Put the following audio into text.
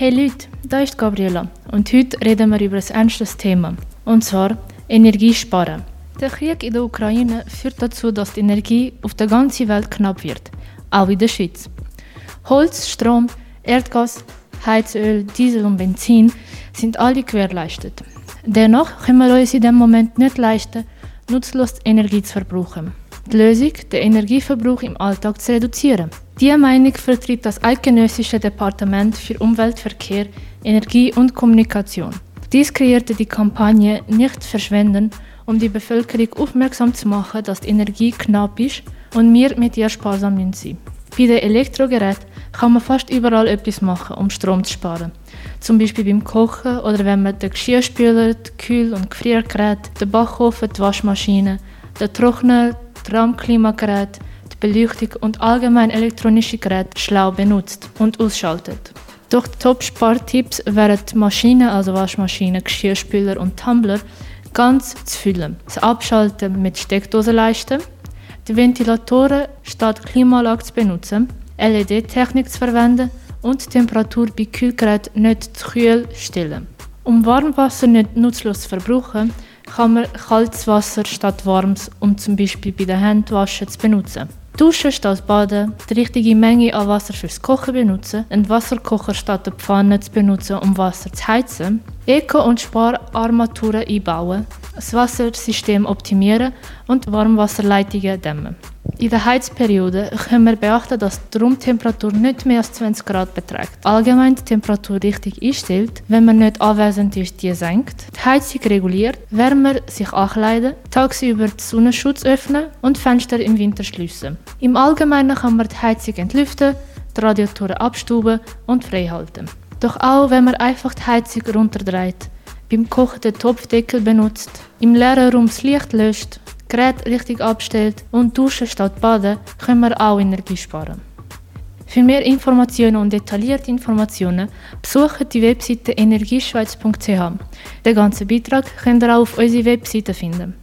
Hey Leute, da ist Gabriela und heute reden wir über ein ernstes Thema, und zwar Energiesparen. Der Krieg in der Ukraine führt dazu, dass die Energie auf der ganzen Welt knapp wird, auch in der Schweiz. Holz, Strom, Erdgas, Heizöl, Diesel und Benzin sind alle gewährleistet. Dennoch können wir uns in dem Moment nicht leisten, nutzlos Energie zu verbrauchen. Die Lösung, den Energieverbrauch im Alltag zu reduzieren. Diese Meinung vertritt das Eidgenössische Departement für Umwelt, Verkehr, Energie und Kommunikation. Dies kreierte die Kampagne Nicht verschwenden, um die Bevölkerung aufmerksam zu machen, dass die Energie knapp ist und wir mit ihr sparsam müssen. Bei den Elektrogeräten kann man fast überall etwas machen, um Strom zu sparen. Zum Beispiel beim Kochen oder wenn man den Geschirrspüler, die Kühl- und Gefriergeräte, den Backofen, die Waschmaschine, den Trockner, Raumklimagerät, Beleuchtung und allgemein elektronische Geräte schlau benutzt und ausschaltet. Doch die Top-Spartipps wären die Maschinen, also Waschmaschinen, Geschirrspüler und Tumbler, ganz zu füllen. Das Abschalten mit Steckdosenleisten, die Ventilatoren statt Klimaanlage zu benutzen, LED-Technik zu verwenden und die Temperatur bei Kühlgeräten nicht zu kühl stellen. Um Warmwasser nicht nutzlos zu verbrauchen, kann man kaltes Wasser statt warmes, um zum Beispiel bei den Händwaschen zu benutzen. Duschen statt Baden, die richtige Menge an Wasser fürs Kochen benutzen, einen Wasserkocher statt der Pfanne zu benutzen, um Wasser zu heizen, Eco- und Spararmaturen einbauen, das Wassersystem optimieren und Warmwasserleitungen dämmen. In der Heizperiode können wir beachten, dass die Raumtemperatur nicht mehr als 20 Grad beträgt. Allgemein die Temperatur richtig einstellt, wenn man nicht anwesend ist, die senkt. Die Heizung reguliert, Wärmer sich ankleiden, tagsüber den Sonnenschutz öffnen und Fenster im Winter schließen. Im Allgemeinen kann man die Heizung entlüften, die Radiatoren abstuben und freihalten. Doch auch wenn man einfach die Heizung runterdreht, beim Kochen den Topfdeckel benutzt, im leeren Raum das Licht löscht, Gerät richtig abstellt und duschen statt baden, können wir auch Energie sparen. Für mehr Informationen und detaillierte Informationen besucht die Webseite energieschweiz.ch. Den ganzen Beitrag könnt ihr auch auf unserer Webseite finden.